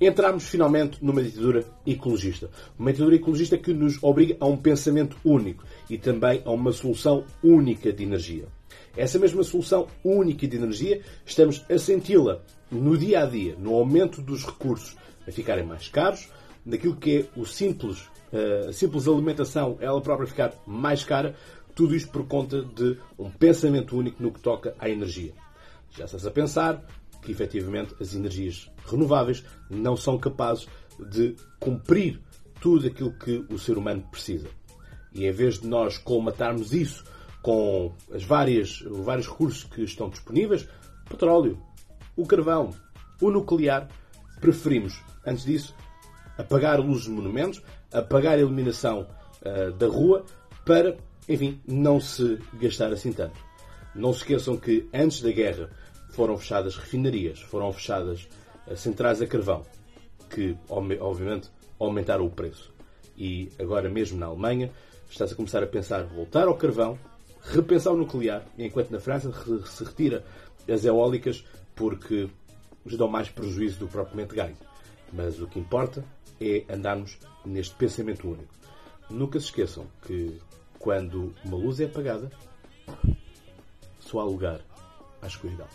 entramos finalmente numa ditadura ecologista. Uma ditadura ecologista que nos obriga a um pensamento único e também a uma solução única de energia. Essa mesma solução única de energia estamos a senti-la no dia a dia, no aumento dos recursos a ficarem mais caros, naquilo que é o simples, eh, a simples alimentação, ela própria ficar mais cara, tudo isto por conta de um pensamento único no que toca à energia. Já estás a pensar que efetivamente as energias renováveis não são capazes de cumprir tudo aquilo que o ser humano precisa. E em vez de nós colmatarmos isso com as várias, os vários recursos que estão disponíveis, petróleo, o carvão, o nuclear, preferimos, antes disso, apagar luzes de monumentos, apagar a iluminação uh, da rua, para, enfim, não se gastar assim tanto. Não se esqueçam que antes da guerra foram fechadas refinarias, foram fechadas uh, centrais a carvão, que obviamente aumentaram o preço. E agora mesmo na Alemanha está-se a começar a pensar voltar ao carvão, repensar o nuclear, enquanto na França se retira as eólicas porque nos dão mais prejuízo do que propriamente ganho. Mas o que importa é andarmos neste pensamento único. Nunca se esqueçam que quando uma luz é apagada, só há lugar à escuridão.